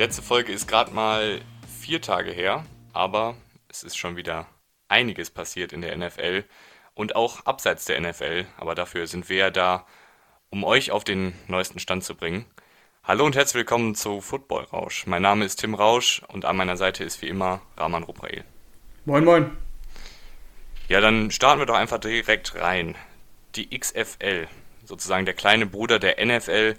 Die letzte Folge ist gerade mal vier Tage her, aber es ist schon wieder einiges passiert in der NFL und auch abseits der NFL. Aber dafür sind wir ja da, um euch auf den neuesten Stand zu bringen. Hallo und herzlich willkommen zu Football Rausch. Mein Name ist Tim Rausch und an meiner Seite ist wie immer Rahman Ruprael. Moin, moin. Ja, dann starten wir doch einfach direkt rein. Die XFL, sozusagen der kleine Bruder der NFL,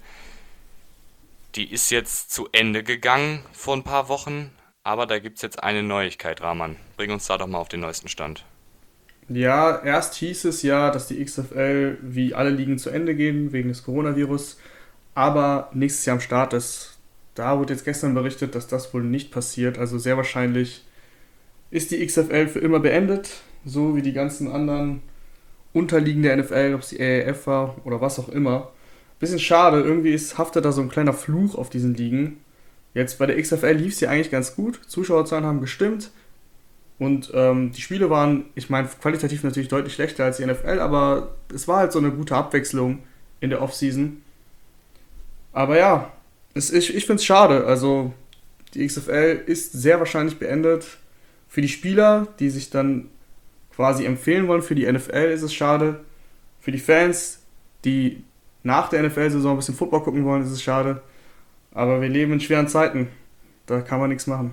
die ist jetzt zu Ende gegangen vor ein paar Wochen, aber da gibt es jetzt eine Neuigkeit, Rahman. Bring uns da doch mal auf den neuesten Stand. Ja, erst hieß es ja, dass die XFL wie alle Ligen zu Ende gehen wegen des Coronavirus, aber nächstes Jahr am Start ist. Da wurde jetzt gestern berichtet, dass das wohl nicht passiert. Also sehr wahrscheinlich ist die XFL für immer beendet, so wie die ganzen anderen Unterliegen der NFL, ob es die AAF war oder was auch immer. Bisschen schade, irgendwie ist, haftet da so ein kleiner Fluch auf diesen Ligen. Jetzt bei der XFL lief es ja eigentlich ganz gut. Zuschauerzahlen haben gestimmt. Und ähm, die Spiele waren, ich meine, qualitativ natürlich deutlich schlechter als die NFL, aber es war halt so eine gute Abwechslung in der Offseason. Aber ja, es, ich, ich finde es schade. Also, die XFL ist sehr wahrscheinlich beendet. Für die Spieler, die sich dann quasi empfehlen wollen für die NFL, ist es schade. Für die Fans, die nach der NFL-Saison ein bisschen Football gucken wollen, ist es schade. Aber wir leben in schweren Zeiten. Da kann man nichts machen.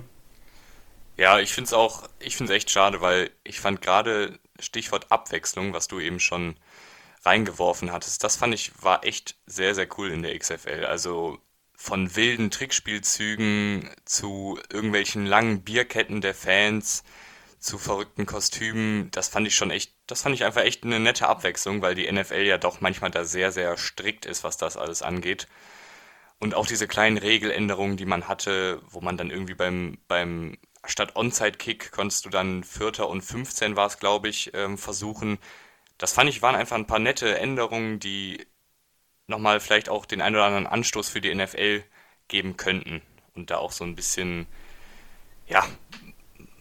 Ja, ich finde es auch, ich finde es echt schade, weil ich fand gerade Stichwort Abwechslung, was du eben schon reingeworfen hattest, das fand ich war echt sehr, sehr cool in der XFL. Also von wilden Trickspielzügen zu irgendwelchen langen Bierketten der Fans zu verrückten Kostümen, das fand ich schon echt, das fand ich einfach echt eine nette Abwechslung, weil die NFL ja doch manchmal da sehr, sehr strikt ist, was das alles angeht. Und auch diese kleinen Regeländerungen, die man hatte, wo man dann irgendwie beim, beim statt Onside-Kick konntest du dann Vierter und 15 war es, glaube ich, ähm, versuchen. Das fand ich waren einfach ein paar nette Änderungen, die nochmal vielleicht auch den einen oder anderen Anstoß für die NFL geben könnten und da auch so ein bisschen, ja,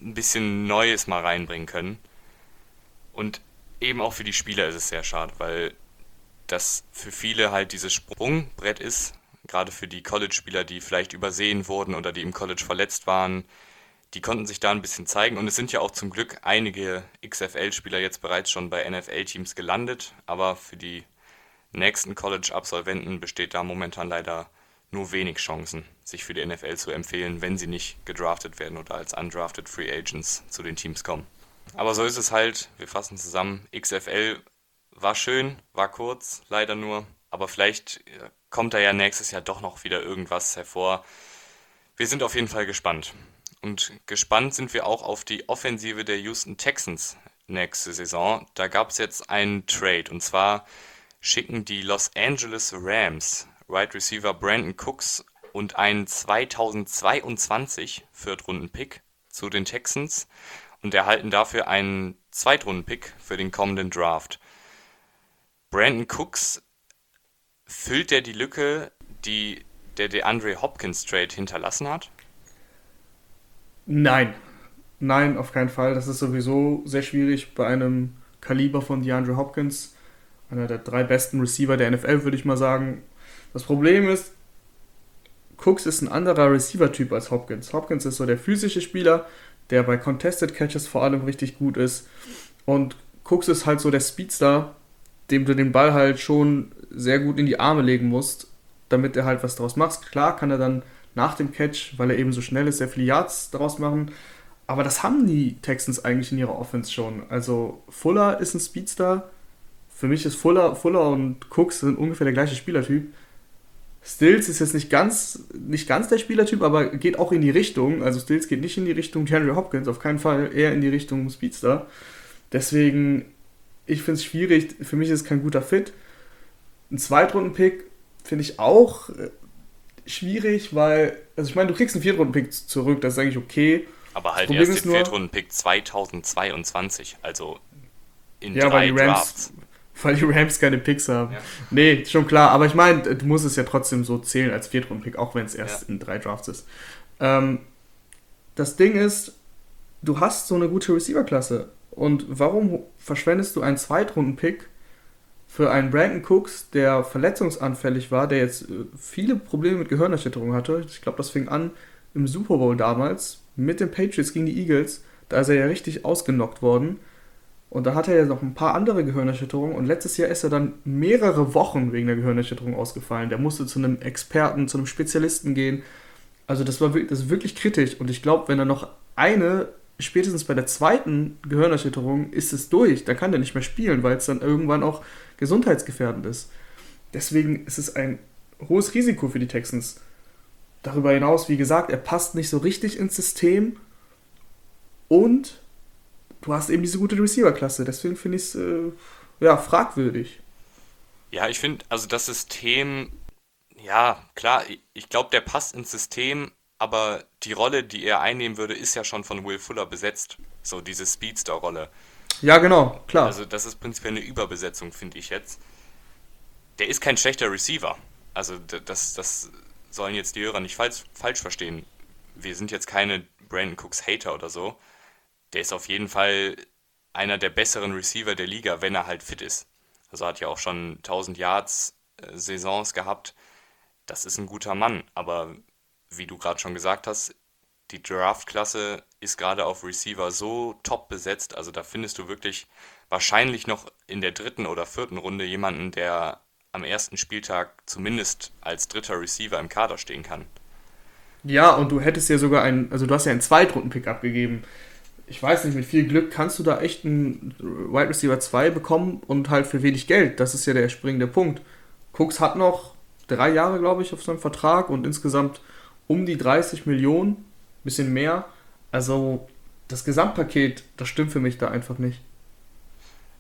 ein bisschen Neues mal reinbringen können. Und eben auch für die Spieler ist es sehr schade, weil das für viele halt dieses Sprungbrett ist, gerade für die College-Spieler, die vielleicht übersehen wurden oder die im College verletzt waren. Die konnten sich da ein bisschen zeigen und es sind ja auch zum Glück einige XFL-Spieler jetzt bereits schon bei NFL-Teams gelandet, aber für die nächsten College-Absolventen besteht da momentan leider nur wenig Chancen, sich für die NFL zu empfehlen, wenn sie nicht gedraftet werden oder als undrafted Free Agents zu den Teams kommen. Aber so ist es halt, wir fassen zusammen, XFL war schön, war kurz, leider nur, aber vielleicht äh, kommt da ja nächstes Jahr doch noch wieder irgendwas hervor. Wir sind auf jeden Fall gespannt. Und gespannt sind wir auch auf die Offensive der Houston Texans nächste Saison. Da gab es jetzt einen Trade und zwar schicken die Los Angeles Rams Wide Receiver Brandon Cooks und einen 2022 Viertrunden-Pick zu den Texans und erhalten dafür einen Zweitrunden-Pick für den kommenden Draft. Brandon Cooks füllt er die Lücke, die der DeAndre Hopkins Trade hinterlassen hat? Nein. Nein, auf keinen Fall. Das ist sowieso sehr schwierig bei einem Kaliber von DeAndre Hopkins. Einer der drei besten Receiver der NFL, würde ich mal sagen. Das Problem ist, Cooks ist ein anderer Receiver-Typ als Hopkins. Hopkins ist so der physische Spieler, der bei Contested Catches vor allem richtig gut ist. Und Cooks ist halt so der Speedster, dem du den Ball halt schon sehr gut in die Arme legen musst, damit er halt was draus macht. Klar kann er dann nach dem Catch, weil er eben so schnell ist, sehr viele Yards daraus machen. Aber das haben die Texans eigentlich in ihrer Offense schon. Also Fuller ist ein Speedster. Für mich ist Fuller, Fuller und Cooks sind ungefähr der gleiche Spielertyp. Stills ist jetzt nicht ganz, nicht ganz der Spielertyp, aber geht auch in die Richtung. Also Stills geht nicht in die Richtung Henry Hopkins, auf keinen Fall, eher in die Richtung Speedster. Deswegen, ich finde es schwierig, für mich ist es kein guter Fit. Ein Zweitrunden-Pick finde ich auch äh, schwierig, weil, also ich meine, du kriegst einen Viertrunden-Pick zurück, das ist eigentlich okay. Aber halt erst den Viertrunden-Pick 2022, also in ja, drei Drafts weil die Rams keine Picks haben. Ja. Nee, schon klar. Aber ich meine, du musst es ja trotzdem so zählen als Viertrunden-Pick, auch wenn es erst ja. in drei Drafts ist. Ähm, das Ding ist, du hast so eine gute Receiver-Klasse. Und warum verschwendest du einen Zweitrunden-Pick für einen Brandon Cooks, der verletzungsanfällig war, der jetzt äh, viele Probleme mit Gehirnerschütterung hatte. Ich glaube, das fing an im Super Bowl damals mit den Patriots gegen die Eagles. Da ist er ja richtig ausgenockt worden. Und da hatte er ja noch ein paar andere Gehirnerschütterungen. Und letztes Jahr ist er dann mehrere Wochen wegen der Gehirnerschütterung ausgefallen. Der musste zu einem Experten, zu einem Spezialisten gehen. Also das war das ist wirklich kritisch. Und ich glaube, wenn er noch eine, spätestens bei der zweiten Gehirnerschütterung, ist es durch. Dann kann er nicht mehr spielen, weil es dann irgendwann auch gesundheitsgefährdend ist. Deswegen ist es ein hohes Risiko für die Texans. Darüber hinaus, wie gesagt, er passt nicht so richtig ins System. Und du hast eben diese gute Receiver-Klasse. Deswegen finde ich es äh, ja, fragwürdig. Ja, ich finde, also das System, ja, klar, ich glaube, der passt ins System, aber die Rolle, die er einnehmen würde, ist ja schon von Will Fuller besetzt. So diese Speedster-Rolle. Ja, genau, klar. Also das ist prinzipiell eine Überbesetzung, finde ich jetzt. Der ist kein schlechter Receiver. Also das, das sollen jetzt die Hörer nicht falsch, falsch verstehen. Wir sind jetzt keine Brandon Cooks Hater oder so der ist auf jeden Fall einer der besseren Receiver der Liga, wenn er halt fit ist. Also hat ja auch schon 1000 Yards äh, Saisons gehabt. Das ist ein guter Mann, aber wie du gerade schon gesagt hast, die Draft-Klasse ist gerade auf Receiver so top besetzt, also da findest du wirklich wahrscheinlich noch in der dritten oder vierten Runde jemanden, der am ersten Spieltag zumindest als dritter Receiver im Kader stehen kann. Ja, und du hättest ja sogar einen, also du hast ja einen Zweitrunden-Pick abgegeben ich weiß nicht, mit viel Glück kannst du da echt einen Wide Receiver 2 bekommen und halt für wenig Geld. Das ist ja der springende Punkt. Cooks hat noch drei Jahre, glaube ich, auf seinem Vertrag und insgesamt um die 30 Millionen, bisschen mehr. Also das Gesamtpaket, das stimmt für mich da einfach nicht.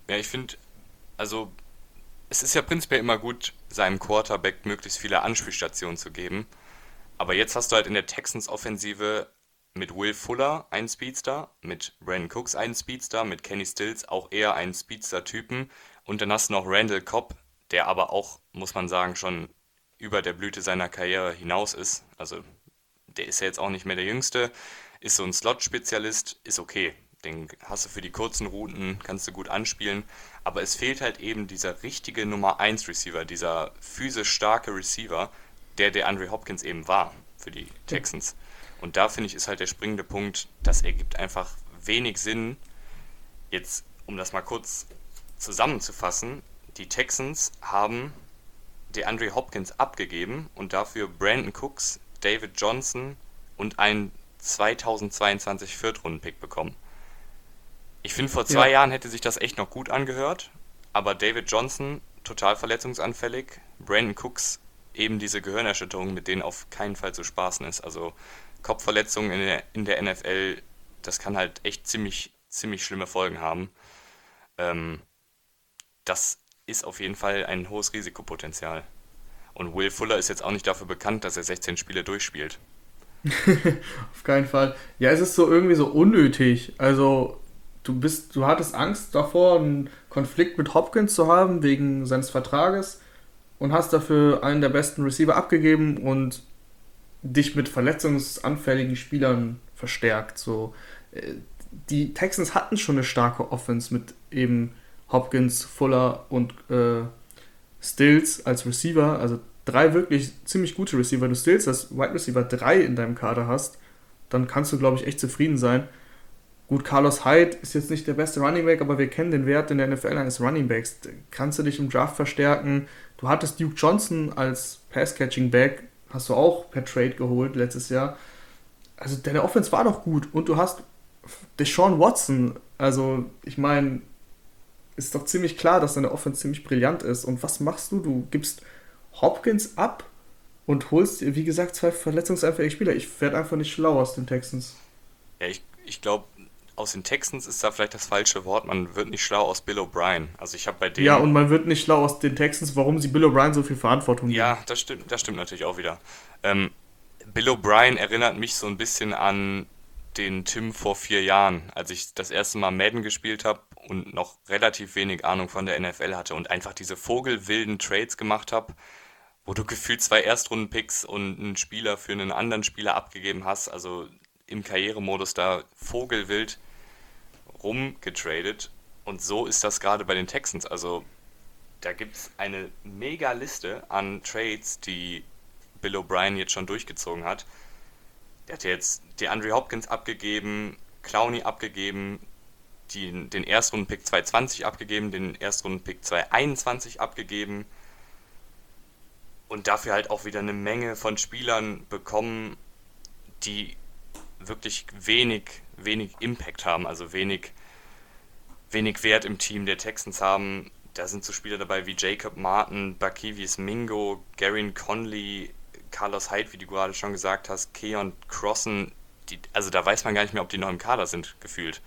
Ja, ich finde, also es ist ja prinzipiell immer gut, seinem Quarterback möglichst viele Anspielstationen zu geben. Aber jetzt hast du halt in der Texans-Offensive mit Will Fuller einen Speedster, mit Brandon Cooks einen Speedster, mit Kenny Stills auch eher einen Speedster-Typen und dann hast du noch Randall Cobb, der aber auch, muss man sagen, schon über der Blüte seiner Karriere hinaus ist. Also der ist ja jetzt auch nicht mehr der Jüngste, ist so ein Slot-Spezialist, ist okay. Den hast du für die kurzen Routen, kannst du gut anspielen. Aber es fehlt halt eben dieser richtige Nummer 1 Receiver, dieser physisch starke Receiver, der der Andre Hopkins eben war für die Texans. Und da finde ich, ist halt der springende Punkt, das ergibt einfach wenig Sinn. Jetzt, um das mal kurz zusammenzufassen, die Texans haben DeAndre Hopkins abgegeben und dafür Brandon Cooks, David Johnson und einen 2022 Viertrunden-Pick bekommen. Ich finde, vor zwei ja. Jahren hätte sich das echt noch gut angehört, aber David Johnson total verletzungsanfällig, Brandon Cooks eben diese Gehirnerschütterung, mit denen auf keinen Fall zu spaßen ist. Also Kopfverletzungen in der, in der NFL, das kann halt echt ziemlich, ziemlich schlimme Folgen haben. Ähm, das ist auf jeden Fall ein hohes Risikopotenzial. Und Will Fuller ist jetzt auch nicht dafür bekannt, dass er 16 Spiele durchspielt. auf keinen Fall. Ja, es ist so irgendwie so unnötig. Also, du bist, du hattest Angst davor, einen Konflikt mit Hopkins zu haben wegen seines Vertrages und hast dafür einen der besten Receiver abgegeben und dich mit verletzungsanfälligen Spielern verstärkt. So, äh, die Texans hatten schon eine starke Offense mit eben Hopkins, Fuller und äh, Stills als Receiver. Also drei wirklich ziemlich gute Receiver. Du Stills als Wide Receiver 3 in deinem Kader hast, dann kannst du, glaube ich, echt zufrieden sein. Gut, Carlos Hyde ist jetzt nicht der beste Running Back, aber wir kennen den Wert in der NFL eines Running Backs. Kannst du dich im Draft verstärken? Du hattest Duke Johnson als Pass-Catching-Back, hast du auch per Trade geholt letztes Jahr. Also deine Offense war doch gut und du hast Deshaun Watson. Also ich meine, ist doch ziemlich klar, dass deine Offense ziemlich brillant ist. Und was machst du? Du gibst Hopkins ab und holst, wie gesagt, zwei verletzungsanfällige Spieler. Ich werde einfach nicht schlau aus den Texans. Ja, ich, ich glaube, aus den Texans ist da vielleicht das falsche Wort. Man wird nicht schlau aus Bill O'Brien. Also ich habe bei dem. Ja, und man wird nicht schlau aus den Texans, warum sie Bill O'Brien so viel Verantwortung geben. Ja, das stimmt, das stimmt natürlich auch wieder. Ähm, Bill O'Brien erinnert mich so ein bisschen an den Tim vor vier Jahren, als ich das erste Mal Madden gespielt habe und noch relativ wenig Ahnung von der NFL hatte und einfach diese vogelwilden Trades gemacht habe, wo du gefühlt zwei Erstrunden-Picks und einen Spieler für einen anderen Spieler abgegeben hast. Also im Karrieremodus da vogelwild rumgetradet. Und so ist das gerade bei den Texans. Also da gibt es eine mega Liste an Trades, die Bill O'Brien jetzt schon durchgezogen hat. Der hat jetzt die Andre Hopkins abgegeben, Clowney abgegeben, die, den Erstrunden-Pick 220 abgegeben, den Erstrunden-Pick 221 abgegeben und dafür halt auch wieder eine Menge von Spielern bekommen, die wirklich wenig, wenig Impact haben, also wenig, wenig Wert im Team der Texans haben. Da sind so Spieler dabei wie Jacob Martin, Bakivis Mingo, Garin Conley, Carlos Hyde, wie du gerade schon gesagt hast, Keon Crossen. Die, also da weiß man gar nicht mehr, ob die noch im Kader sind, gefühlt.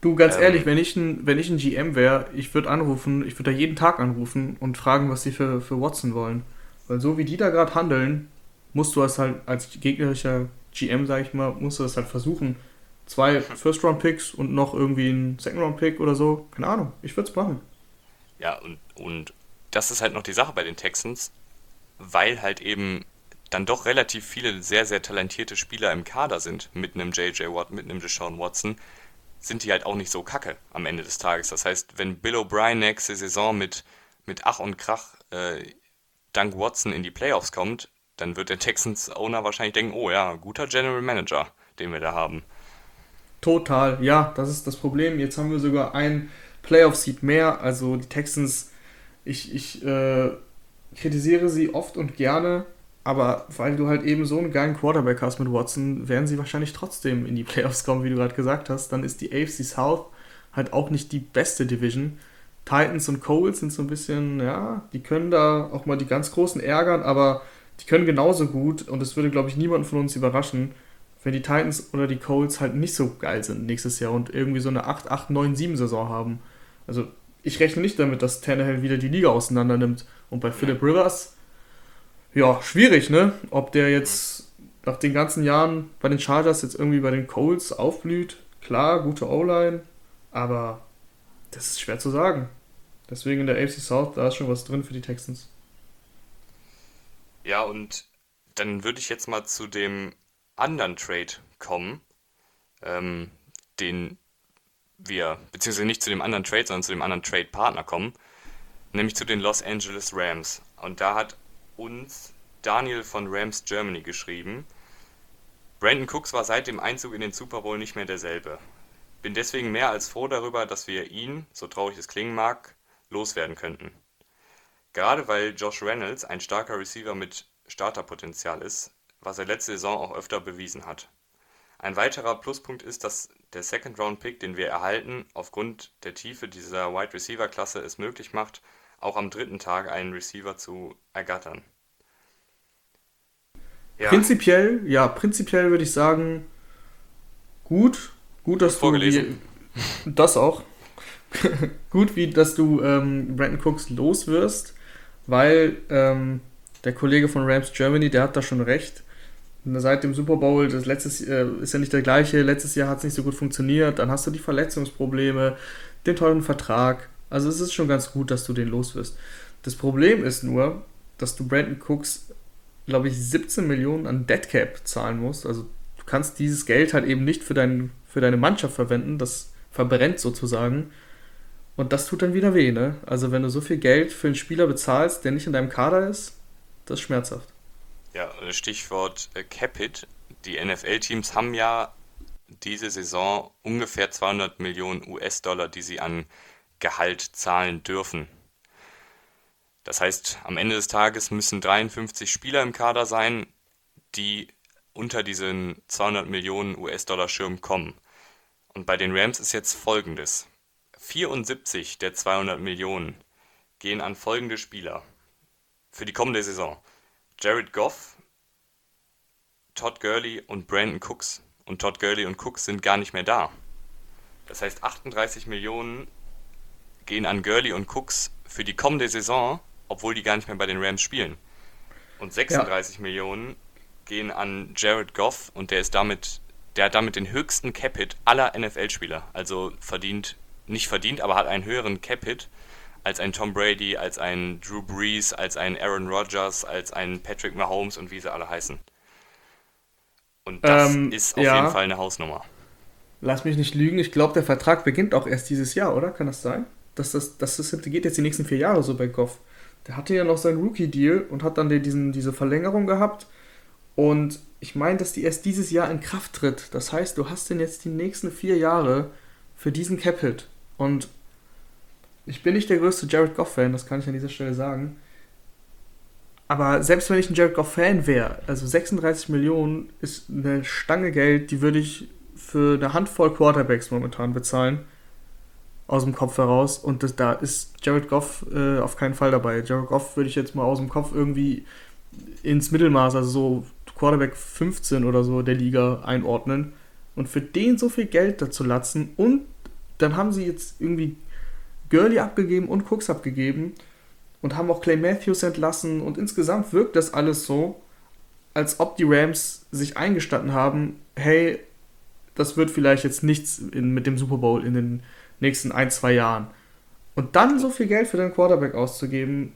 Du, ganz ähm, ehrlich, wenn ich ein, wenn ich ein GM wäre, ich würde anrufen, ich würde da jeden Tag anrufen und fragen, was sie für, für Watson wollen. Weil so wie die da gerade handeln, musst du es halt als gegnerischer GM, sag ich mal, musst du das halt versuchen. Zwei First-Round-Picks und noch irgendwie ein Second-Round-Pick oder so. Keine Ahnung, ich würde es machen. Ja, und, und das ist halt noch die Sache bei den Texans, weil halt eben dann doch relativ viele sehr, sehr talentierte Spieler im Kader sind, mit einem JJ Watt, mit einem Deshaun Watson, sind die halt auch nicht so kacke am Ende des Tages. Das heißt, wenn Bill O'Brien nächste Saison mit, mit Ach und Krach äh, dank Watson in die Playoffs kommt, dann wird der Texans-Owner wahrscheinlich denken, oh ja, guter General Manager, den wir da haben. Total, ja, das ist das Problem. Jetzt haben wir sogar ein Playoff-Seed mehr. Also die Texans, ich, ich äh, kritisiere sie oft und gerne, aber weil du halt eben so einen geilen Quarterback hast mit Watson, werden sie wahrscheinlich trotzdem in die Playoffs kommen, wie du gerade gesagt hast. Dann ist die AFC South halt auch nicht die beste Division. Titans und Coles sind so ein bisschen, ja, die können da auch mal die ganz Großen ärgern, aber die können genauso gut und es würde, glaube ich, niemanden von uns überraschen, wenn die Titans oder die Coles halt nicht so geil sind nächstes Jahr und irgendwie so eine 8, 8, 9, 7 Saison haben. Also ich rechne nicht damit, dass Tannehill wieder die Liga auseinander nimmt. Und bei Philip Rivers, ja, schwierig, ne? Ob der jetzt nach den ganzen Jahren bei den Chargers jetzt irgendwie bei den Colts aufblüht. Klar, gute O-Line, aber das ist schwer zu sagen. Deswegen in der AFC South, da ist schon was drin für die Texans. Ja, und dann würde ich jetzt mal zu dem anderen Trade kommen, ähm, den wir, beziehungsweise nicht zu dem anderen Trade, sondern zu dem anderen Trade-Partner kommen, nämlich zu den Los Angeles Rams. Und da hat uns Daniel von Rams Germany geschrieben, Brandon Cooks war seit dem Einzug in den Super Bowl nicht mehr derselbe. Bin deswegen mehr als froh darüber, dass wir ihn, so traurig es klingen mag, loswerden könnten. Gerade weil Josh Reynolds ein starker Receiver mit Starterpotenzial ist, was er letzte Saison auch öfter bewiesen hat. Ein weiterer Pluspunkt ist, dass der Second-Round-Pick, den wir erhalten, aufgrund der Tiefe dieser Wide-Receiver-Klasse es möglich macht, auch am dritten Tag einen Receiver zu ergattern. Ja. Prinzipiell, ja, prinzipiell würde ich sagen, gut. Gut, dass Vorgelesen. du. Das auch. gut, wie dass du ähm, Brandon Cooks los wirst, weil ähm, der Kollege von Rams Germany, der hat da schon recht seit dem Super Bowl, das letztes äh, ist ja nicht der gleiche, letztes Jahr hat es nicht so gut funktioniert, dann hast du die Verletzungsprobleme, den tollen Vertrag. Also es ist schon ganz gut, dass du den los wirst. Das Problem ist nur, dass du Brandon Cooks, glaube ich, 17 Millionen an Deadcap zahlen musst. Also du kannst dieses Geld halt eben nicht für, dein, für deine Mannschaft verwenden, das verbrennt sozusagen. Und das tut dann wieder weh, ne? Also wenn du so viel Geld für einen Spieler bezahlst, der nicht in deinem Kader ist, das ist schmerzhaft. Ja, Stichwort äh, Capit. Die NFL-Teams haben ja diese Saison ungefähr 200 Millionen US-Dollar, die sie an Gehalt zahlen dürfen. Das heißt, am Ende des Tages müssen 53 Spieler im Kader sein, die unter diesen 200 Millionen US-Dollar Schirm kommen. Und bei den Rams ist jetzt folgendes. 74 der 200 Millionen gehen an folgende Spieler für die kommende Saison. Jared Goff, Todd Gurley und Brandon Cooks. Und Todd Gurley und Cooks sind gar nicht mehr da. Das heißt, 38 Millionen gehen an Gurley und Cooks für die kommende Saison, obwohl die gar nicht mehr bei den Rams spielen. Und 36 ja. Millionen gehen an Jared Goff und der ist damit, der hat damit den höchsten Capit aller NFL-Spieler. Also verdient, nicht verdient, aber hat einen höheren Capit als ein Tom Brady, als ein Drew Brees, als ein Aaron Rodgers, als ein Patrick Mahomes und wie sie alle heißen. Und das ähm, ist auf ja. jeden Fall eine Hausnummer. Lass mich nicht lügen, ich glaube, der Vertrag beginnt auch erst dieses Jahr, oder? Kann das sein? dass das, das ist, geht jetzt die nächsten vier Jahre so bei Goff. Der hatte ja noch seinen Rookie-Deal und hat dann diesen, diese Verlängerung gehabt. Und ich meine, dass die erst dieses Jahr in Kraft tritt. Das heißt, du hast den jetzt die nächsten vier Jahre für diesen Cap-Hit. Und ich bin nicht der größte Jared Goff-Fan, das kann ich an dieser Stelle sagen. Aber selbst wenn ich ein Jared Goff-Fan wäre, also 36 Millionen ist eine Stange Geld, die würde ich für eine Handvoll Quarterbacks momentan bezahlen. Aus dem Kopf heraus. Und das, da ist Jared Goff äh, auf keinen Fall dabei. Jared Goff würde ich jetzt mal aus dem Kopf irgendwie ins Mittelmaß, also so Quarterback 15 oder so der Liga einordnen. Und für den so viel Geld dazu latzen und dann haben sie jetzt irgendwie Gurley abgegeben und Cooks abgegeben und haben auch Clay Matthews entlassen und insgesamt wirkt das alles so, als ob die Rams sich eingestanden haben, hey, das wird vielleicht jetzt nichts in, mit dem Super Bowl in den nächsten ein, zwei Jahren. Und dann so viel Geld für den Quarterback auszugeben,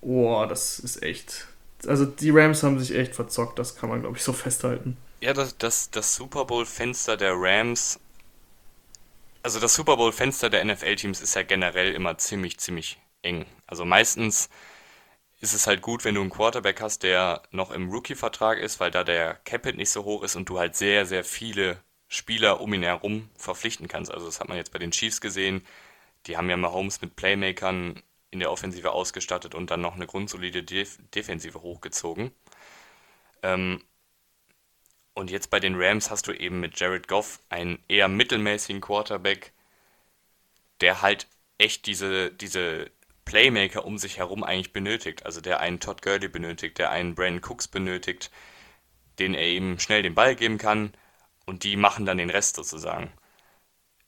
boah, das ist echt. Also die Rams haben sich echt verzockt, das kann man, glaube ich, so festhalten. Ja, das, das, das Super Bowl-Fenster der Rams also das Super Bowl-Fenster der NFL-Teams ist ja generell immer ziemlich, ziemlich eng. Also meistens ist es halt gut, wenn du einen Quarterback hast, der noch im Rookie-Vertrag ist, weil da der Capit nicht so hoch ist und du halt sehr, sehr viele Spieler um ihn herum verpflichten kannst. Also das hat man jetzt bei den Chiefs gesehen. Die haben ja Mahomes mit Playmakern in der Offensive ausgestattet und dann noch eine grundsolide Def Defensive hochgezogen. Ähm, und jetzt bei den Rams hast du eben mit Jared Goff einen eher mittelmäßigen Quarterback, der halt echt diese, diese Playmaker um sich herum eigentlich benötigt. Also der einen Todd Gurley benötigt, der einen Brandon Cooks benötigt, den er eben schnell den Ball geben kann und die machen dann den Rest sozusagen.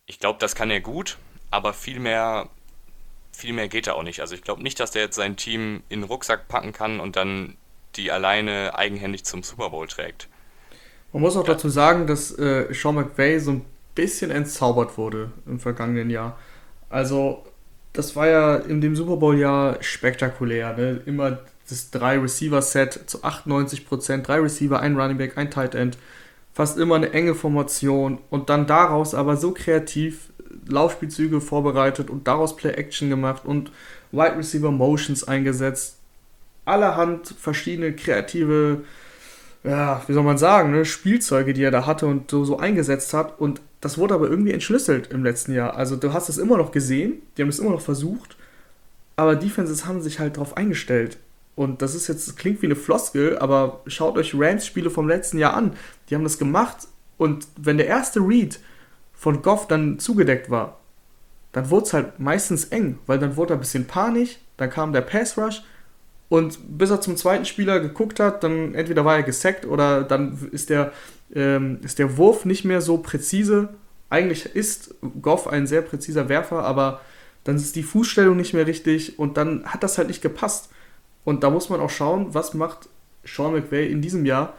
Ich glaube, das kann er gut, aber viel mehr, viel mehr geht er auch nicht. Also ich glaube nicht, dass der jetzt sein Team in den Rucksack packen kann und dann die alleine eigenhändig zum Super Bowl trägt. Man muss auch dazu sagen, dass äh, Sean McVay so ein bisschen entzaubert wurde im vergangenen Jahr. Also, das war ja in dem Super Bowl-Jahr spektakulär. Ne? Immer das drei Receiver-Set zu 98 Prozent, drei Receiver, ein Running Back, ein Tight End. Fast immer eine enge Formation und dann daraus aber so kreativ Laufspielzüge vorbereitet und daraus Play-Action gemacht und Wide Receiver Motions eingesetzt. Allerhand verschiedene kreative ja, wie soll man sagen, ne, Spielzeuge, die er da hatte und so, so eingesetzt hat. Und das wurde aber irgendwie entschlüsselt im letzten Jahr. Also du hast es immer noch gesehen, die haben es immer noch versucht, aber Defenses haben sich halt darauf eingestellt. Und das ist jetzt, das klingt wie eine Floskel, aber schaut euch Rams-Spiele vom letzten Jahr an. Die haben das gemacht und wenn der erste Read von Goff dann zugedeckt war, dann wurde es halt meistens eng, weil dann wurde er ein bisschen panisch, dann kam der Pass Rush und bis er zum zweiten Spieler geguckt hat, dann entweder war er gesackt oder dann ist der, ähm, ist der Wurf nicht mehr so präzise. Eigentlich ist Goff ein sehr präziser Werfer, aber dann ist die Fußstellung nicht mehr richtig und dann hat das halt nicht gepasst. Und da muss man auch schauen, was macht Sean McVay in diesem Jahr.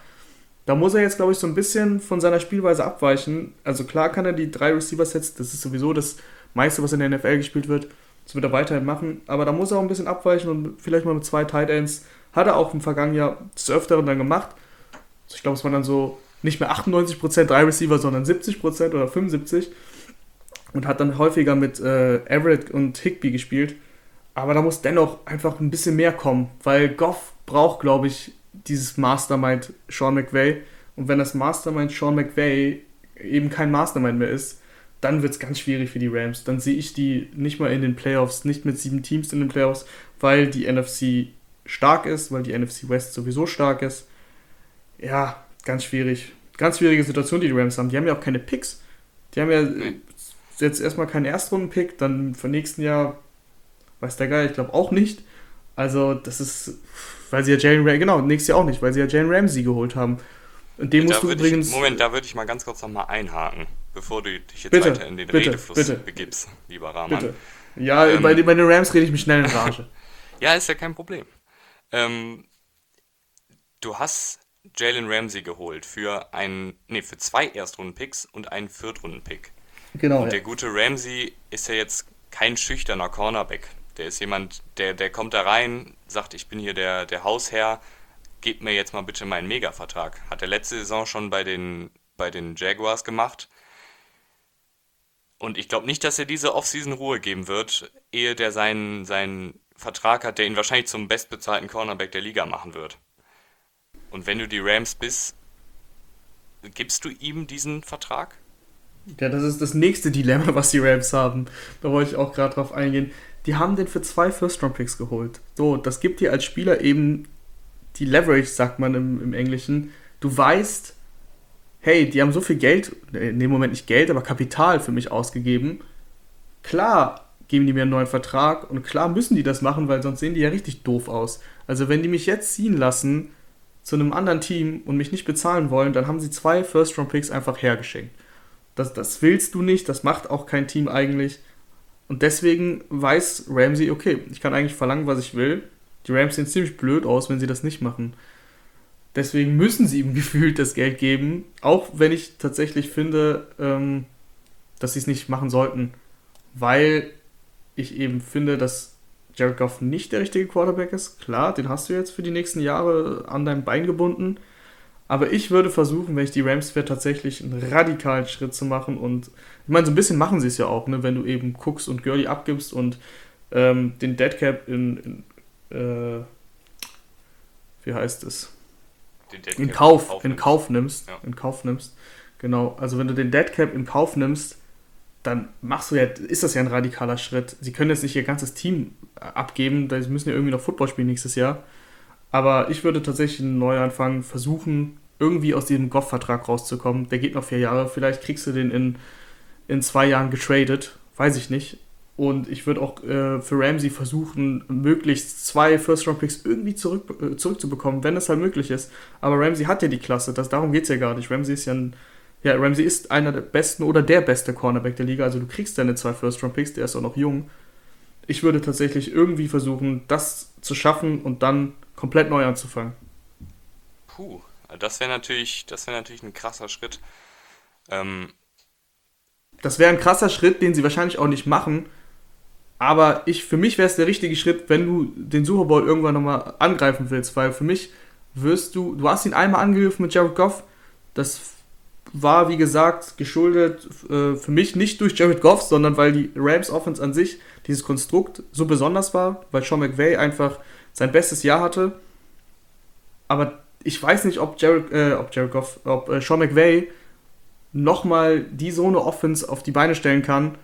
Da muss er jetzt, glaube ich, so ein bisschen von seiner Spielweise abweichen. Also klar kann er die drei Receiver-Sets, das ist sowieso das meiste, was in der NFL gespielt wird, das wird er weiterhin machen. Aber da muss er auch ein bisschen abweichen und vielleicht mal mit zwei Tight Ends. Hat er auch im vergangenen Jahr des Öfteren dann gemacht. Also ich glaube, es waren dann so nicht mehr 98% drei Receiver, sondern 70% oder 75%. Und hat dann häufiger mit äh, Everett und Higby gespielt. Aber da muss dennoch einfach ein bisschen mehr kommen, weil Goff braucht, glaube ich, dieses Mastermind Sean McVay. Und wenn das Mastermind Sean McVay eben kein Mastermind mehr ist, dann wird es ganz schwierig für die Rams. Dann sehe ich die nicht mal in den Playoffs, nicht mit sieben Teams in den Playoffs, weil die NFC stark ist, weil die NFC West sowieso stark ist. Ja, ganz schwierig. Ganz schwierige Situation, die die Rams haben. Die haben ja auch keine Picks. Die haben ja jetzt erstmal keinen Erstrunden-Pick, dann für nächsten Jahr, weiß der Geil, ich glaube auch nicht. Also, das ist, weil sie ja Jalen Ramsey, genau, nächstes Jahr auch nicht, weil sie ja Jalen Ramsey geholt haben. Und den musst du übrigens. Ich, Moment, da würde ich mal ganz kurz nochmal einhaken bevor du dich jetzt bitte, weiter in den bitte, Redefluss bitte. begibst, lieber Rahman. Bitte. Ja, ähm, bei, bei, den Rams rede ich mich schnell in Rage. ja, ist ja kein Problem. Ähm, du hast Jalen Ramsey geholt für einen, nee, für zwei Erstrunden-Picks und einen Viertrunden-Pick. Genau. Und ja. der gute Ramsey ist ja jetzt kein schüchterner Cornerback. Der ist jemand, der, der kommt da rein, sagt, ich bin hier der, der Hausherr, gebt mir jetzt mal bitte meinen Mega-Vertrag. Hat er letzte Saison schon bei den, bei den Jaguars gemacht Und ich glaube nicht, dass er diese Offseason Ruhe geben wird, ehe der seinen, seinen Vertrag hat, der ihn wahrscheinlich zum bestbezahlten Cornerback der Liga machen wird. Und wenn du die Rams bist, gibst du ihm diesen Vertrag? Ja, das ist das nächste Dilemma, was die Rams haben. Da wollte ich auch gerade drauf eingehen. Die haben den für zwei First-Round-Picks geholt. So, das gibt dir als Spieler eben die Leverage, sagt man im, im Englischen. Du weißt, hey, die haben so viel Geld, äh, in dem Moment nicht Geld, aber Kapital für mich ausgegeben. Klar geben die mir einen neuen Vertrag und klar müssen die das machen, weil sonst sehen die ja richtig doof aus. Also wenn die mich jetzt ziehen lassen zu einem anderen Team und mich nicht bezahlen wollen, dann haben sie zwei First-Round-Picks einfach hergeschenkt. Das, das willst du nicht, das macht auch kein Team eigentlich. Und deswegen weiß Ramsey, okay, ich kann eigentlich verlangen, was ich will. Die Rams sehen ziemlich blöd aus, wenn sie das nicht machen. Deswegen müssen sie ihm gefühlt das Geld geben, auch wenn ich tatsächlich finde, ähm, dass sie es nicht machen sollten, weil ich eben finde, dass Jared Goff nicht der richtige Quarterback ist. Klar, den hast du jetzt für die nächsten Jahre an deinem Bein gebunden. Aber ich würde versuchen, wenn ich die Rams wäre, tatsächlich einen radikalen Schritt zu machen. Und ich meine, so ein bisschen machen sie es ja auch, ne? wenn du eben Cooks und Gurley abgibst und ähm, den Deadcap in, in äh, wie heißt es? In Kauf, in Kauf nimmst. Ja. In Kauf nimmst. Genau. Also wenn du den Deadcap in Kauf nimmst, dann machst du ja, ist das ja ein radikaler Schritt. Sie können jetzt nicht ihr ganzes Team äh, abgeben, sie müssen ja irgendwie noch Football spielen nächstes Jahr. Aber ich würde tatsächlich einen Neuanfang versuchen, irgendwie aus diesem Goff-Vertrag rauszukommen. Der geht noch vier Jahre. Vielleicht kriegst du den in, in zwei Jahren getradet. Weiß ich nicht. Und ich würde auch äh, für Ramsey versuchen, möglichst zwei First-Round-Picks irgendwie zurück, äh, zurückzubekommen, wenn es halt möglich ist. Aber Ramsey hat ja die Klasse, das, darum geht es ja gar nicht. Ramsey ist ja ein, ja, Ramsey ist einer der besten oder der beste Cornerback der Liga. Also du kriegst deine zwei First-Round-Picks, der ist auch noch jung. Ich würde tatsächlich irgendwie versuchen, das zu schaffen und dann komplett neu anzufangen. Puh, das wäre natürlich, das wäre natürlich ein krasser Schritt. Ähm, das wäre ein krasser Schritt, den sie wahrscheinlich auch nicht machen. Aber ich, für mich wäre es der richtige Schritt, wenn du den Super Bowl irgendwann nochmal angreifen willst, weil für mich wirst du, du hast ihn einmal angegriffen mit Jared Goff. Das war, wie gesagt, geschuldet äh, für mich nicht durch Jared Goff, sondern weil die Rams Offense an sich, dieses Konstrukt so besonders war, weil Sean McVay einfach sein bestes Jahr hatte. Aber ich weiß nicht, ob Jared, äh, ob Jared Goff, ob äh, Sean McVay nochmal die so eine Offense auf die Beine stellen kann,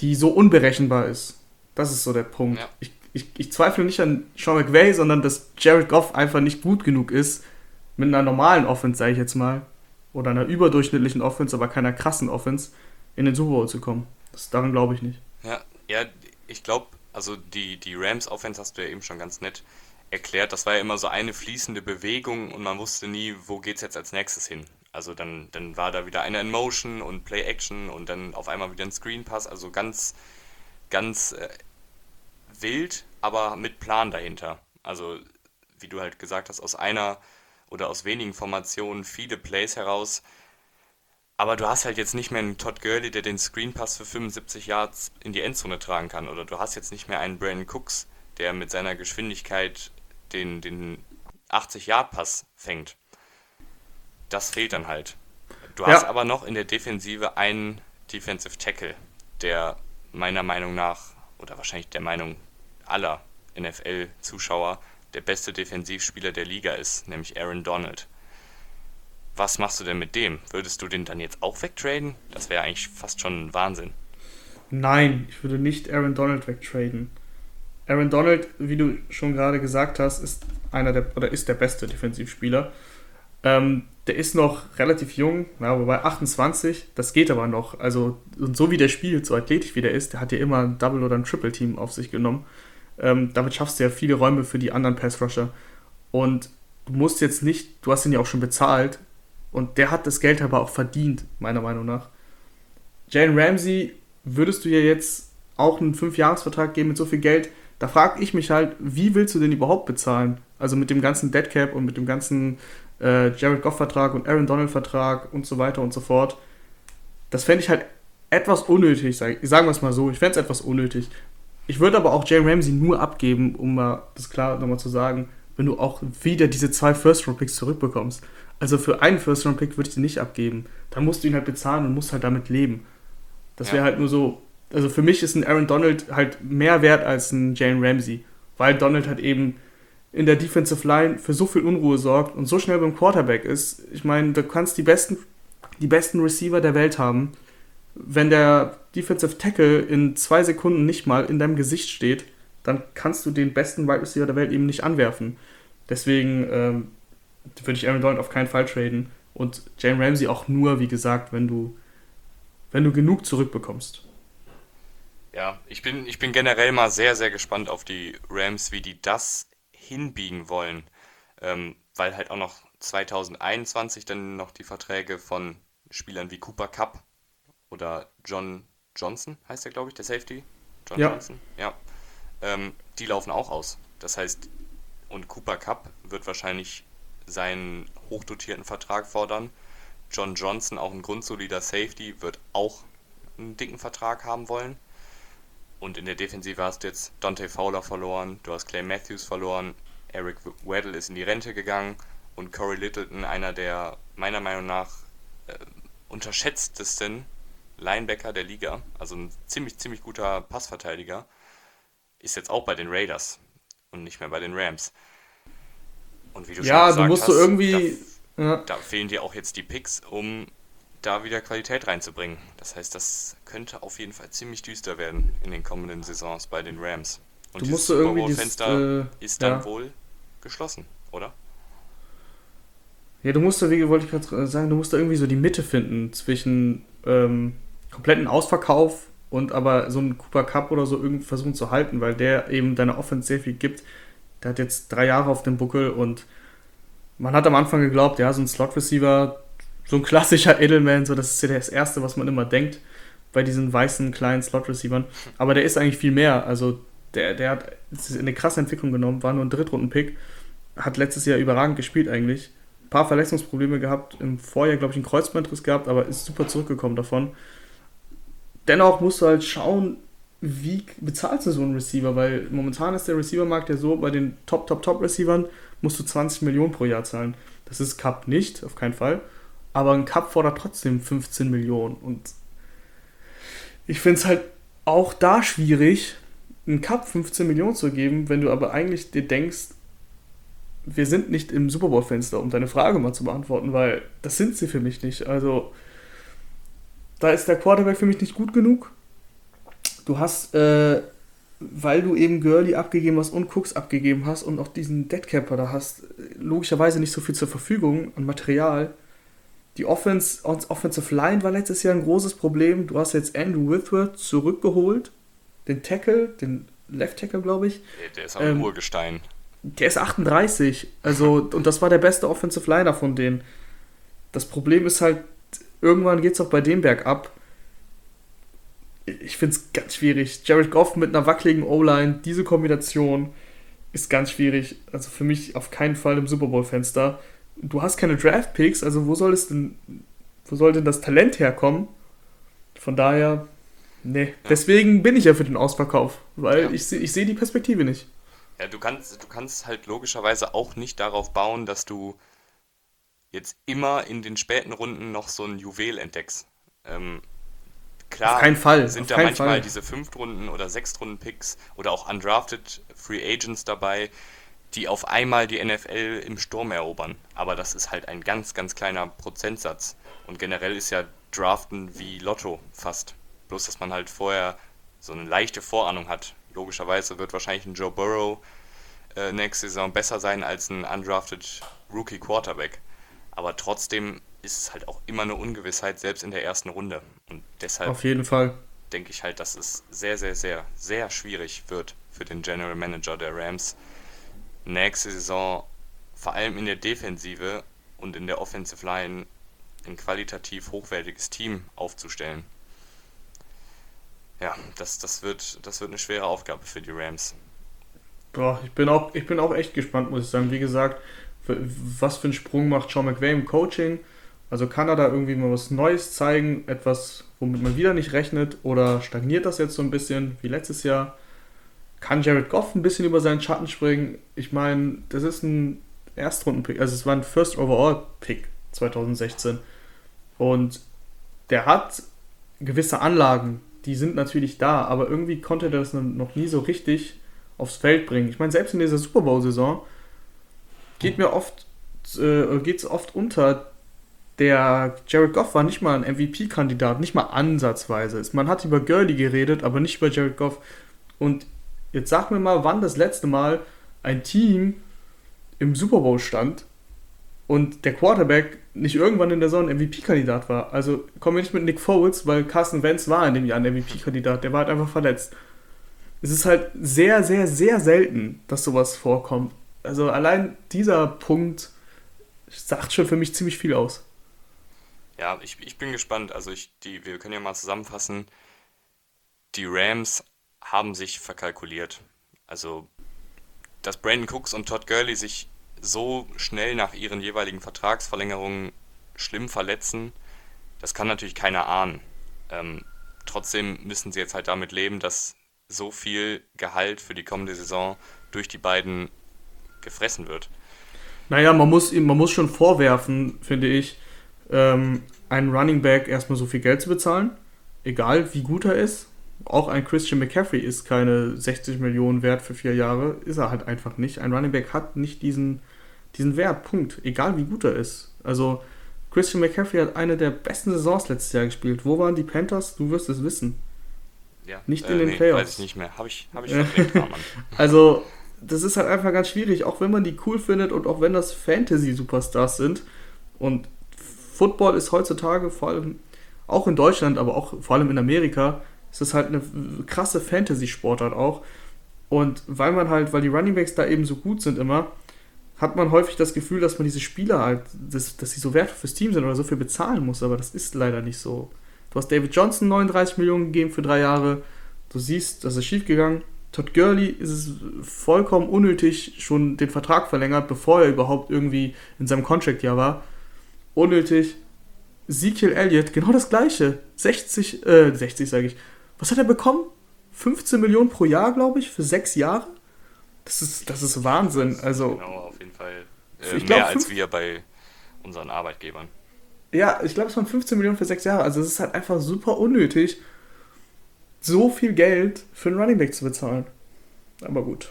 die so unberechenbar ist. Das ist so der Punkt. Ja. Ich, ich, ich, zweifle nicht an Sean McVay, sondern dass Jared Goff einfach nicht gut genug ist, mit einer normalen Offense, sage ich jetzt mal, oder einer überdurchschnittlichen Offense, aber keiner krassen Offense, in den Super Bowl zu kommen. Das, daran glaube ich nicht. Ja, ja ich glaube, also die, die Rams-Offense hast du ja eben schon ganz nett erklärt. Das war ja immer so eine fließende Bewegung und man wusste nie, wo geht es jetzt als nächstes hin. Also dann, dann war da wieder eine in Motion und Play Action und dann auf einmal wieder ein Screen Pass. Also ganz, ganz äh, wild, aber mit Plan dahinter. Also wie du halt gesagt hast, aus einer oder aus wenigen Formationen viele Plays heraus. Aber du hast halt jetzt nicht mehr einen Todd Gurley, der den Screenpass für 75 Yards in die Endzone tragen kann. Oder du hast jetzt nicht mehr einen Brandon Cooks, der mit seiner Geschwindigkeit den, den 80-Yard-Pass fängt. Das fehlt dann halt. Du ja. hast aber noch in der Defensive einen Defensive Tackle, der meiner Meinung nach, oder wahrscheinlich der Meinung aller NFL-Zuschauer, der beste Defensivspieler der Liga ist, nämlich Aaron Donald. Was machst du denn mit dem? Würdest du den dann jetzt auch wegtraden? Das wäre eigentlich fast schon ein Wahnsinn. Nein, ich würde nicht Aaron Donald wegtraden. Aaron Donald, wie du schon gerade gesagt hast, ist einer der oder ist der beste Defensivspieler. Ähm, der ist noch relativ jung, ja, wobei 28, das geht aber noch. Also, und so wie der spielt, so athletisch wie der ist, der hat ja immer ein Double- oder ein Triple-Team auf sich genommen. Ähm, damit schaffst du ja viele Räume für die anderen Pass-Rusher. Und du musst jetzt nicht, du hast ihn ja auch schon bezahlt, und der hat das Geld aber auch verdient, meiner Meinung nach. Jalen Ramsey würdest du ja jetzt auch einen 5-Jahres-Vertrag geben mit so viel Geld. Da frage ich mich halt, wie willst du den überhaupt bezahlen? Also mit dem ganzen Deadcap und mit dem ganzen äh, Jared Goff-Vertrag und Aaron Donald-Vertrag und so weiter und so fort. Das fände ich halt etwas unnötig, sag, sagen wir es mal so. Ich fände es etwas unnötig. Ich würde aber auch Jalen Ramsey nur abgeben, um mal das klar nochmal zu sagen, wenn du auch wieder diese zwei First-Round-Picks zurückbekommst. Also für einen First-Round-Pick würde ich den nicht abgeben. Dann musst du ihn halt bezahlen und musst halt damit leben. Das wäre halt nur so. Also für mich ist ein Aaron Donald halt mehr wert als ein Jane Ramsey, weil Donald halt eben in der Defensive Line für so viel Unruhe sorgt und so schnell beim Quarterback ist. Ich meine, du kannst die besten, die besten Receiver der Welt haben. Wenn der Defensive Tackle in zwei Sekunden nicht mal in deinem Gesicht steht, dann kannst du den besten Wide Receiver der Welt eben nicht anwerfen. Deswegen ähm, würde ich Aaron Donald auf keinen Fall traden. Und Jane Ramsey auch nur, wie gesagt, wenn du, wenn du genug zurückbekommst. Ja, ich bin, ich bin generell mal sehr, sehr gespannt auf die Rams, wie die das hinbiegen wollen. Ähm, weil halt auch noch 2021 dann noch die Verträge von Spielern wie Cooper Cup oder John Johnson, heißt der, glaube ich, der Safety? John ja. Johnson, ja. Ähm, die laufen auch aus. Das heißt, und Cooper Cup wird wahrscheinlich seinen hochdotierten Vertrag fordern. John Johnson, auch ein grundsolider Safety, wird auch einen dicken Vertrag haben wollen. Und in der Defensive hast du jetzt Dante Fowler verloren, du hast Clay Matthews verloren, Eric Weddle ist in die Rente gegangen und Corey Littleton, einer der meiner Meinung nach äh, unterschätztesten Linebacker der Liga, also ein ziemlich, ziemlich guter Passverteidiger, ist jetzt auch bei den Raiders und nicht mehr bei den Rams. Und wie du ja, schon gesagt du musst hast, du irgendwie. Da, ja. da fehlen dir auch jetzt die Picks, um da wieder Qualität reinzubringen. Das heißt, das könnte auf jeden Fall ziemlich düster werden in den kommenden Saisons bei den Rams. Und du musst irgendwie dieses Fenster äh, ist dann ja. wohl geschlossen, oder? Ja, du musst da, wie wollte ich gerade sagen, du musst da irgendwie so die Mitte finden zwischen ähm, kompletten Ausverkauf und aber so einen Cooper Cup oder so irgendwie versuchen zu halten, weil der eben deiner Offense sehr viel gibt. Der hat jetzt drei Jahre auf dem Buckel und man hat am Anfang geglaubt, ja, so ein Slot-Receiver, so ein klassischer Edelman, so das ist ja das Erste, was man immer denkt bei diesen weißen kleinen Slot-Receivern. Aber der ist eigentlich viel mehr. Also der, der hat eine krasse Entwicklung genommen, war nur ein Drittrunden-Pick, hat letztes Jahr überragend gespielt eigentlich. Ein paar Verletzungsprobleme gehabt, im Vorjahr, glaube ich, einen Kreuzbandriss gehabt, aber ist super zurückgekommen davon. Dennoch musst du halt schauen, wie bezahlst du so einen Receiver, weil momentan ist der Receivermarkt ja so, bei den Top, Top, Top-Receivern musst du 20 Millionen pro Jahr zahlen. Das ist Cup nicht, auf keinen Fall. Aber ein Cup fordert trotzdem 15 Millionen. Und ich finde es halt auch da schwierig, einen Cup 15 Millionen zu geben, wenn du aber eigentlich dir denkst, wir sind nicht im Super Bowl-Fenster, um deine Frage mal zu beantworten, weil das sind sie für mich nicht. Also, da ist der Quarterback für mich nicht gut genug. Du hast, äh, weil du eben Gurley abgegeben hast und Cooks abgegeben hast und auch diesen Deadcapper da hast, logischerweise nicht so viel zur Verfügung an Material. Die Offense, Offensive Line war letztes Jahr ein großes Problem. Du hast jetzt Andrew Whitworth zurückgeholt, den Tackle, den Left Tackle, glaube ich. Der ist ein ähm, Urgestein. Der ist 38. Also, und das war der beste Offensive Liner von denen. Das Problem ist halt, irgendwann geht es auch bei dem bergab. Ich finde es ganz schwierig. Jared Goff mit einer wackeligen O-Line, diese Kombination ist ganz schwierig. Also für mich auf keinen Fall im Super Bowl-Fenster. Du hast keine Draft-Picks, also wo soll es denn, wo soll denn das Talent herkommen? Von daher, nee. Ja. Deswegen bin ich ja für den Ausverkauf, weil ja. ich, ich sehe die Perspektive nicht. Ja, du kannst, du kannst halt logischerweise auch nicht darauf bauen, dass du jetzt immer in den späten Runden noch so ein Juwel entdeckst. Ähm, klar Fall, sind da manchmal Fall. diese Fünftrunden- oder Sechstrunden-Picks oder auch undrafted Free Agents dabei, die auf einmal die NFL im Sturm erobern. Aber das ist halt ein ganz, ganz kleiner Prozentsatz. Und generell ist ja Draften wie Lotto fast. Bloß, dass man halt vorher so eine leichte Vorahnung hat. Logischerweise wird wahrscheinlich ein Joe Burrow äh, nächste Saison besser sein als ein undrafted Rookie Quarterback. Aber trotzdem ist es halt auch immer eine Ungewissheit, selbst in der ersten Runde. Und deshalb Auf jeden Fall. denke ich halt, dass es sehr, sehr, sehr, sehr schwierig wird für den General Manager der Rams, nächste Saison vor allem in der Defensive und in der Offensive Line ein qualitativ hochwertiges Team aufzustellen. Ja, das, das, wird, das wird eine schwere Aufgabe für die Rams. Boah, ich bin auch, ich bin auch echt gespannt, muss ich sagen. Wie gesagt, was für einen Sprung macht Sean McVay im Coaching? Also kann er da irgendwie mal was Neues zeigen, etwas, womit man wieder nicht rechnet, oder stagniert das jetzt so ein bisschen wie letztes Jahr? Kann Jared Goff ein bisschen über seinen Schatten springen? Ich meine, das ist ein Erstrunden-Pick, also es war ein First Overall-Pick 2016. Und der hat gewisse Anlagen, die sind natürlich da, aber irgendwie konnte er das noch nie so richtig aufs Feld bringen. Ich meine, selbst in dieser Super Bowl-Saison geht mir oft, äh, geht es oft unter, der Jared Goff war nicht mal ein MVP-Kandidat, nicht mal ansatzweise. Man hat über Gurley geredet, aber nicht über Jared Goff. Und jetzt sag mir mal, wann das letzte Mal ein Team im Super Bowl stand und der Quarterback nicht irgendwann in der Saison MVP-Kandidat war. Also kommen wir nicht mit Nick Foles, weil Carson Wentz war in dem Jahr ein MVP-Kandidat, der war halt einfach verletzt. Es ist halt sehr, sehr, sehr selten, dass sowas vorkommt. Also allein dieser Punkt sagt schon für mich ziemlich viel aus. Ja, ich, ich bin gespannt. Also ich, die, wir können ja mal zusammenfassen. Die Rams haben sich verkalkuliert. Also, dass Brandon Cooks und Todd Gurley sich so schnell nach ihren jeweiligen Vertragsverlängerungen schlimm verletzen, das kann natürlich keiner ahnen. Ähm, trotzdem müssen sie jetzt halt damit leben, dass so viel Gehalt für die kommende Saison durch die beiden gefressen wird. Naja, man muss, man muss schon vorwerfen, finde ich, ähm, einen Running Back erstmal so viel Geld zu bezahlen, egal wie gut er ist. Auch ein Christian McCaffrey ist keine 60 Millionen wert für vier Jahre, ist er halt einfach nicht. Ein Running Back hat nicht diesen, diesen Wert, Punkt. Egal wie gut er ist. Also Christian McCaffrey hat eine der besten Saisons letztes Jahr gespielt. Wo waren die Panthers? Du wirst es wissen. Ja, nicht äh, in den nee, Playoffs. Weiß ich nicht mehr. Habe ich, hab ich Also, das ist halt einfach ganz schwierig, auch wenn man die cool findet und auch wenn das Fantasy-Superstars sind. Und Football ist heutzutage vor allem auch in Deutschland, aber auch vor allem in Amerika, ist das halt eine krasse Fantasy-Sportart auch. Und weil man halt, weil die Runningbacks da eben so gut sind immer, hat man häufig das Gefühl, dass man diese Spieler halt, dass, dass sie so wertvoll fürs Team sind oder so viel bezahlen muss, aber das ist leider nicht so. Du hast David Johnson 39 Millionen gegeben für drei Jahre, du siehst, das ist schiefgegangen. Todd Gurley ist es vollkommen unnötig schon den Vertrag verlängert, bevor er überhaupt irgendwie in seinem Contract-Jahr war unnötig. Ezekiel Elliott, genau das gleiche. 60, äh, 60 sage ich. Was hat er bekommen? 15 Millionen pro Jahr, glaube ich, für sechs Jahre? Das ist, das ist Wahnsinn. Also, genau, auf jeden Fall. Äh, mehr glaub, als wir bei unseren Arbeitgebern. Ja, ich glaube, es waren 15 Millionen für sechs Jahre. Also es ist halt einfach super unnötig, so viel Geld für einen Running Back zu bezahlen. Aber gut.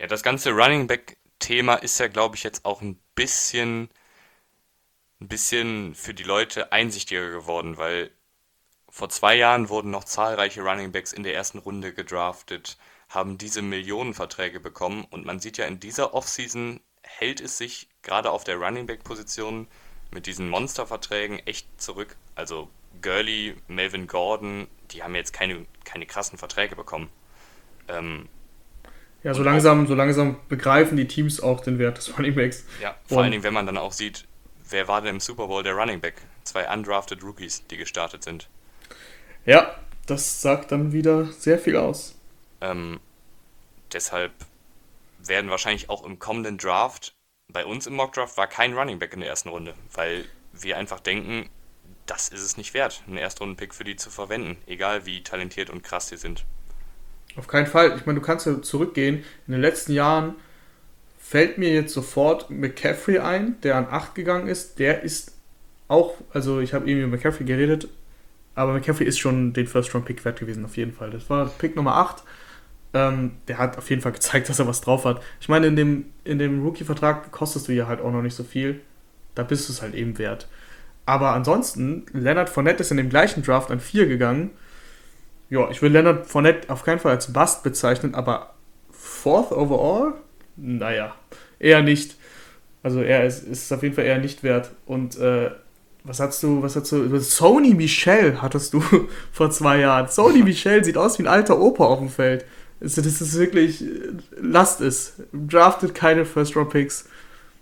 Ja, das ganze Running Back-Thema ist ja, glaube ich, jetzt auch ein bisschen ein bisschen für die Leute einsichtiger geworden, weil vor zwei Jahren wurden noch zahlreiche Runningbacks in der ersten Runde gedraftet, haben diese Millionenverträge bekommen und man sieht ja in dieser Offseason hält es sich gerade auf der Runningback-Position mit diesen Monsterverträgen echt zurück. Also Gurley, Melvin Gordon, die haben jetzt keine, keine krassen Verträge bekommen. Ähm, ja, so langsam, so langsam begreifen die Teams auch den Wert des Runningbacks. Ja, vor und allen Dingen, wenn man dann auch sieht, wer war denn im Super Bowl der Running Back? Zwei undrafted Rookies, die gestartet sind. Ja, das sagt dann wieder sehr viel aus. Ähm, deshalb werden wahrscheinlich auch im kommenden Draft, bei uns im Mock Draft war kein Running Back in der ersten Runde, weil wir einfach denken, das ist es nicht wert, einen Erstrunden-Pick für die zu verwenden, egal wie talentiert und krass die sind. Auf keinen Fall. Ich meine, du kannst ja zurückgehen. In den letzten Jahren fällt mir jetzt sofort McCaffrey ein, der an 8 gegangen ist. Der ist auch, also ich habe eben über McCaffrey geredet, aber McCaffrey ist schon den First-Round-Pick wert gewesen, auf jeden Fall. Das war Pick Nummer 8. Ähm, der hat auf jeden Fall gezeigt, dass er was drauf hat. Ich meine, in dem, in dem Rookie-Vertrag kostest du ja halt auch noch nicht so viel. Da bist du es halt eben wert. Aber ansonsten, Leonard Fournette ist in dem gleichen Draft an 4 gegangen. Ja, ich will Leonard Fournette auf keinen Fall als Bust bezeichnen, aber fourth overall? Naja, eher nicht. Also er ist, ist auf jeden Fall eher nicht wert. Und äh, was hast du, was hast du, Sony Michel hattest du vor zwei Jahren. Sony Michel sieht aus wie ein alter Opa auf dem Feld. Also das ist wirklich, lasst es. Draftet keine First-Round-Picks.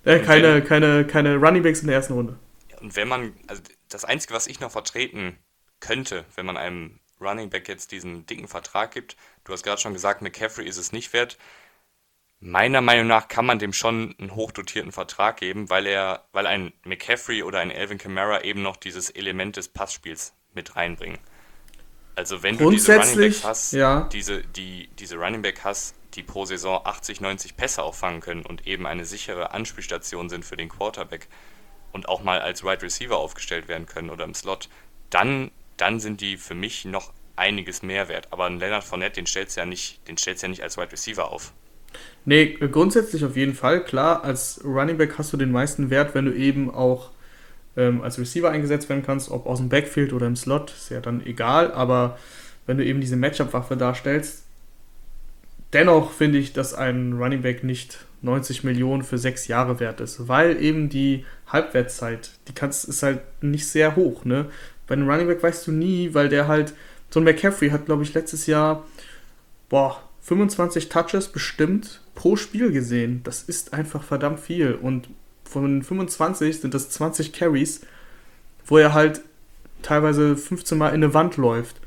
Äh, keine, keine, keine Running Backs in der ersten Runde. Und wenn man, also das Einzige, was ich noch vertreten könnte, wenn man einem Running Back jetzt diesen dicken Vertrag gibt, du hast gerade schon gesagt, McCaffrey ist es nicht wert, Meiner Meinung nach kann man dem schon einen hochdotierten Vertrag geben, weil er, weil ein McCaffrey oder ein Alvin Kamara eben noch dieses Element des Passspiels mit reinbringen. Also wenn du diese Running Back hast, ja. diese, die, diese Running Back hast, die pro Saison 80, 90 Pässe auffangen können und eben eine sichere Anspielstation sind für den Quarterback und auch mal als Wide Receiver aufgestellt werden können oder im Slot, dann dann sind die für mich noch einiges mehr wert. Aber ein Leonard Fournette, den stellst du ja nicht, den stellst du ja nicht als Wide Receiver auf. Nee, grundsätzlich auf jeden Fall. Klar, als Running Back hast du den meisten Wert, wenn du eben auch ähm, als Receiver eingesetzt werden kannst, ob aus dem Backfield oder im Slot, ist ja dann egal. Aber wenn du eben diese Matchup-Waffe darstellst, dennoch finde ich, dass ein Running Back nicht 90 Millionen für sechs Jahre wert ist, weil eben die Halbwertszeit, die kannst, ist halt nicht sehr hoch. Ne? Bei einem Running Back weißt du nie, weil der halt, so ein McCaffrey hat, glaube ich, letztes Jahr, boah, 25 Touches bestimmt pro Spiel gesehen. Das ist einfach verdammt viel. Und von 25 sind das 20 Carries, wo er halt teilweise 15 Mal in eine Wand läuft.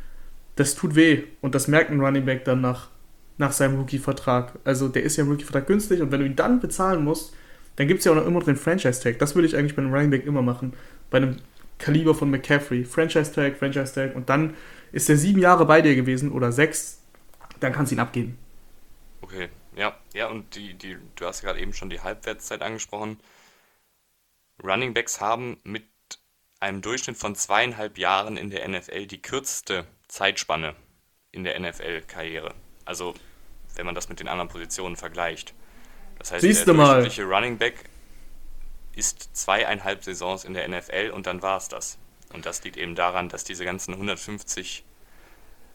Das tut weh. Und das merkt ein Running Back dann nach, nach seinem Rookie-Vertrag. Also der ist ja im Rookie-Vertrag günstig und wenn du ihn dann bezahlen musst, dann gibt es ja auch noch immer den Franchise-Tag. Das würde ich eigentlich bei einem Running Back immer machen. Bei einem Kaliber von McCaffrey. Franchise-Tag, Franchise-Tag. Und dann ist er sieben Jahre bei dir gewesen oder sechs dann kannst du ihn abgeben. Okay, ja, ja, und die, die, du hast gerade eben schon die Halbwertszeit angesprochen. Running Backs haben mit einem Durchschnitt von zweieinhalb Jahren in der NFL die kürzeste Zeitspanne in der NFL-Karriere. Also, wenn man das mit den anderen Positionen vergleicht. Das heißt, Siehst der durchschnittliche mal. Running Back ist zweieinhalb Saisons in der NFL und dann war es das. Und das liegt eben daran, dass diese ganzen 150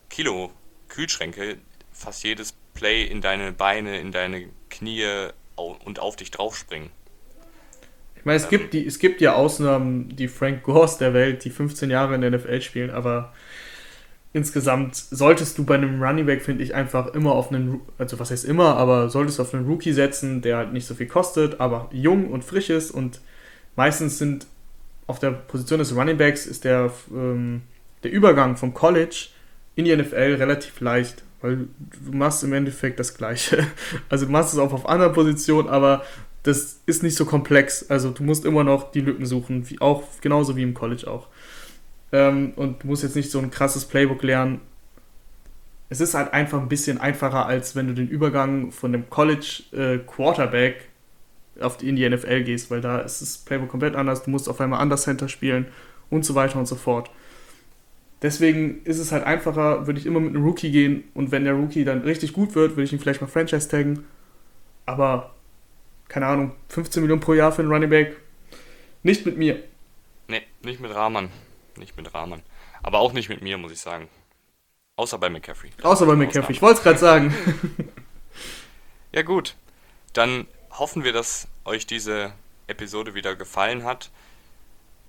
Kilo Kühlschränke fast jedes Play in deine Beine, in deine Knie und auf dich draufspringen. Ich meine, es, ähm, gibt die, es gibt ja Ausnahmen, die Frank Gores der Welt, die 15 Jahre in der NFL spielen, aber insgesamt solltest du bei einem Running Back, finde ich, einfach immer auf einen, also was heißt immer, aber solltest du auf einen Rookie setzen, der halt nicht so viel kostet, aber jung und frisch ist und meistens sind auf der Position des Running Backs ist der, ähm, der Übergang vom College in die NFL relativ leicht, weil du machst im Endeffekt das Gleiche. Also du machst es auch auf anderer Position, aber das ist nicht so komplex. Also du musst immer noch die Lücken suchen, wie auch genauso wie im College auch. Ähm, und du musst jetzt nicht so ein krasses Playbook lernen. Es ist halt einfach ein bisschen einfacher, als wenn du den Übergang von dem College äh, Quarterback auf die, in die NFL gehst, weil da ist das Playbook komplett anders. Du musst auf einmal anders Center spielen und so weiter und so fort. Deswegen ist es halt einfacher, würde ich immer mit einem Rookie gehen und wenn der Rookie dann richtig gut wird, würde ich ihn vielleicht mal Franchise taggen. Aber, keine Ahnung, 15 Millionen pro Jahr für einen Running Back, nicht mit mir. Nee, nicht mit Rahman. Nicht mit Rahman. Aber auch nicht mit mir, muss ich sagen. Außer bei McCaffrey. Außer bei McCaffrey, ich wollte es gerade sagen. ja gut, dann hoffen wir, dass euch diese Episode wieder gefallen hat.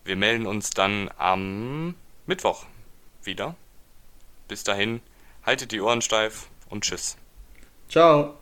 Wir melden uns dann am Mittwoch wieder. Bis dahin, haltet die Ohren steif und tschüss. Ciao.